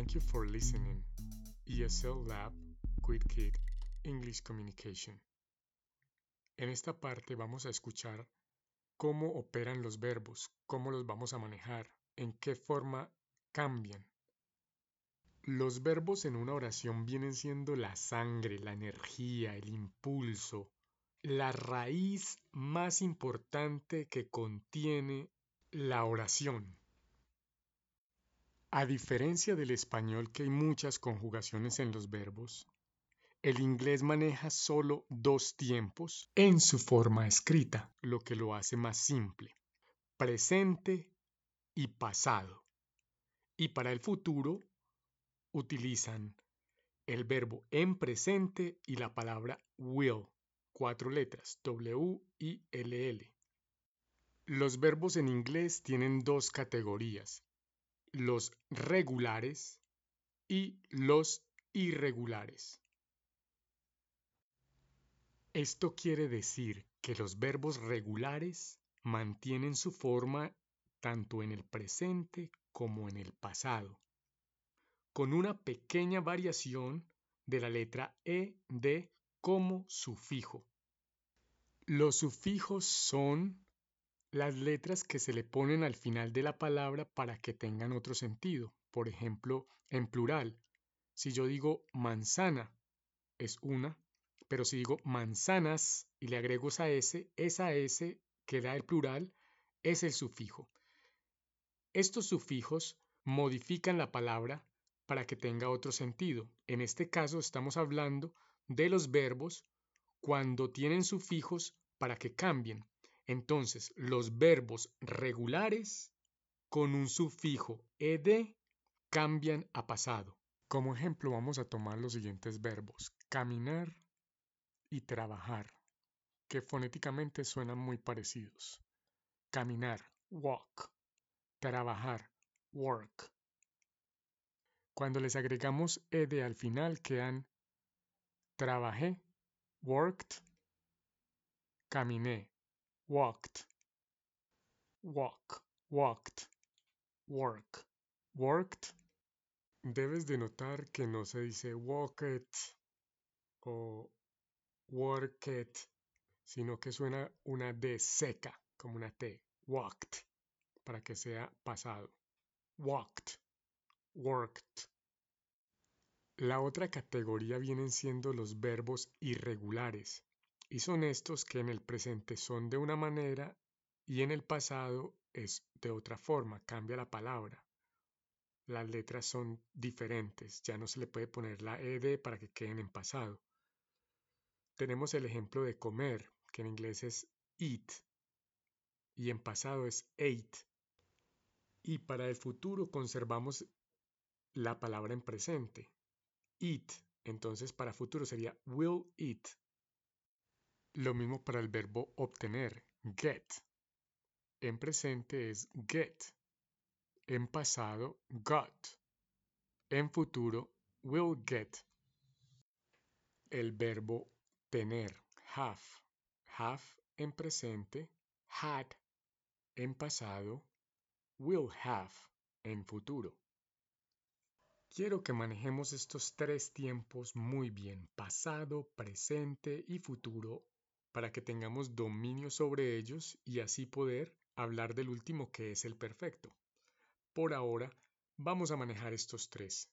Thank you for listening. ESL Lab Quick English Communication. En esta parte vamos a escuchar cómo operan los verbos, cómo los vamos a manejar, en qué forma cambian. Los verbos en una oración vienen siendo la sangre, la energía, el impulso, la raíz más importante que contiene la oración. A diferencia del español que hay muchas conjugaciones en los verbos, el inglés maneja solo dos tiempos en su forma escrita, lo que lo hace más simple, presente y pasado. Y para el futuro utilizan el verbo en presente y la palabra will, cuatro letras, W L L. Los verbos en inglés tienen dos categorías, los regulares y los irregulares. Esto quiere decir que los verbos regulares mantienen su forma tanto en el presente como en el pasado con una pequeña variación de la letra E de como sufijo. Los sufijos son las letras que se le ponen al final de la palabra para que tengan otro sentido. Por ejemplo, en plural, si yo digo manzana, es una, pero si digo manzanas y le agrego esa S, esa S que da el plural es el sufijo. Estos sufijos modifican la palabra para que tenga otro sentido. En este caso estamos hablando de los verbos cuando tienen sufijos para que cambien. Entonces, los verbos regulares con un sufijo ed cambian a pasado. Como ejemplo vamos a tomar los siguientes verbos. Caminar y trabajar, que fonéticamente suenan muy parecidos. Caminar, walk. Trabajar, work. Cuando les agregamos ed al final quedan trabajé, worked, caminé, walked, walk, walked, work, worked. Debes de notar que no se dice walked o worked, sino que suena una D seca, como una T, walked, para que sea pasado. Walked worked. La otra categoría vienen siendo los verbos irregulares, y son estos que en el presente son de una manera y en el pasado es de otra forma, cambia la palabra. Las letras son diferentes, ya no se le puede poner la ed para que queden en pasado. Tenemos el ejemplo de comer, que en inglés es eat, y en pasado es ate. Y para el futuro conservamos la palabra en presente. Eat. Entonces para futuro sería will eat. Lo mismo para el verbo obtener. Get. En presente es get. En pasado, got. En futuro, will get. El verbo tener. Have. Have en presente. Had. En pasado. Will have. En futuro. Quiero que manejemos estos tres tiempos muy bien, pasado, presente y futuro, para que tengamos dominio sobre ellos y así poder hablar del último que es el perfecto. Por ahora, vamos a manejar estos tres.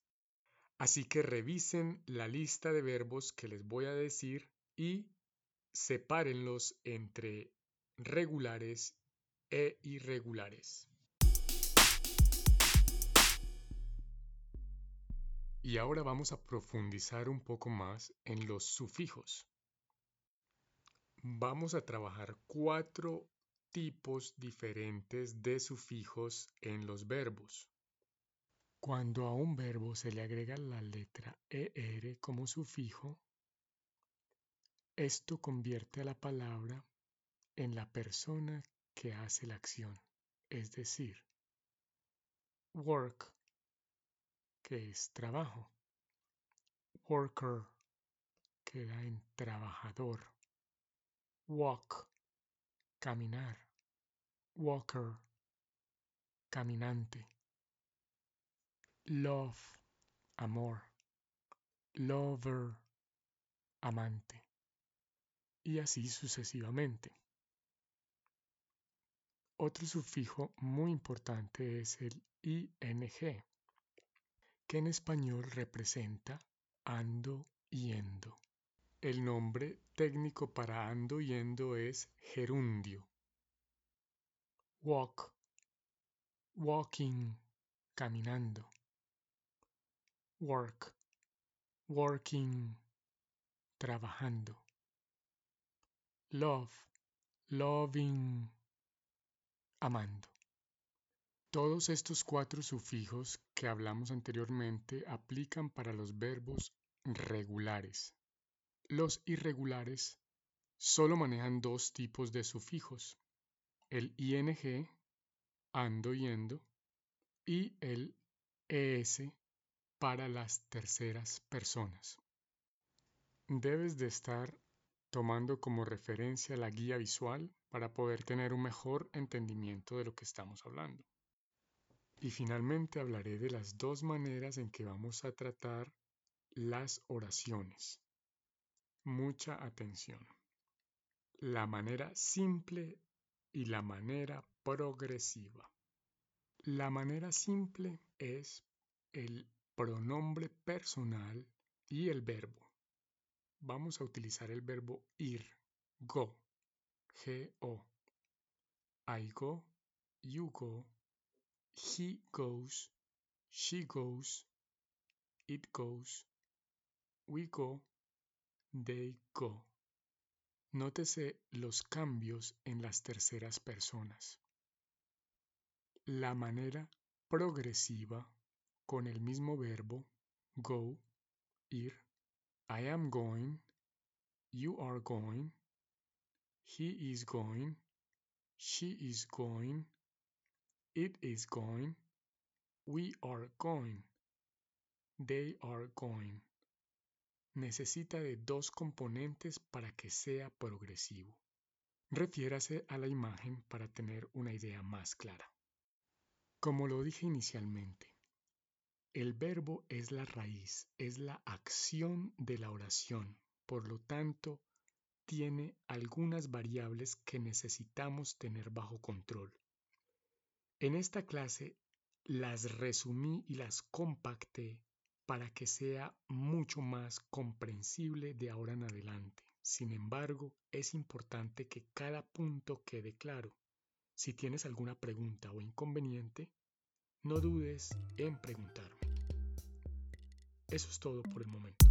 Así que revisen la lista de verbos que les voy a decir y sepárenlos entre regulares e irregulares. Y ahora vamos a profundizar un poco más en los sufijos. Vamos a trabajar cuatro tipos diferentes de sufijos en los verbos. Cuando a un verbo se le agrega la letra ER como sufijo, esto convierte a la palabra en la persona que hace la acción, es decir, work que es trabajo. Worker queda en trabajador. Walk, caminar. Walker, caminante. Love, amor, lover, amante, y así sucesivamente. Otro sufijo muy importante es el ing, que en español representa ando yendo. El nombre técnico para ando yendo es gerundio. Walk, walking, caminando. Work, working, trabajando. Love, loving, amando. Todos estos cuatro sufijos que hablamos anteriormente aplican para los verbos regulares. Los irregulares solo manejan dos tipos de sufijos, el ing, ando yendo, y el es para las terceras personas. Debes de estar tomando como referencia la guía visual para poder tener un mejor entendimiento de lo que estamos hablando. Y finalmente hablaré de las dos maneras en que vamos a tratar las oraciones. Mucha atención. La manera simple y la manera progresiva. La manera simple es el pronombre personal y el verbo. Vamos a utilizar el verbo ir, go, G-O. I go, you go, he goes, she goes, it goes, we go, they go. Nótese los cambios en las terceras personas. La manera progresiva con el mismo verbo go, ir, I am going, you are going, he is going, she is going, it is going, we are going, they are going. Necesita de dos componentes para que sea progresivo. Refiérase a la imagen para tener una idea más clara. Como lo dije inicialmente, el verbo es la raíz, es la acción de la oración. Por lo tanto, tiene algunas variables que necesitamos tener bajo control. En esta clase las resumí y las compacté para que sea mucho más comprensible de ahora en adelante. Sin embargo, es importante que cada punto quede claro. Si tienes alguna pregunta o inconveniente, no dudes en preguntarme. Eso es todo por el momento.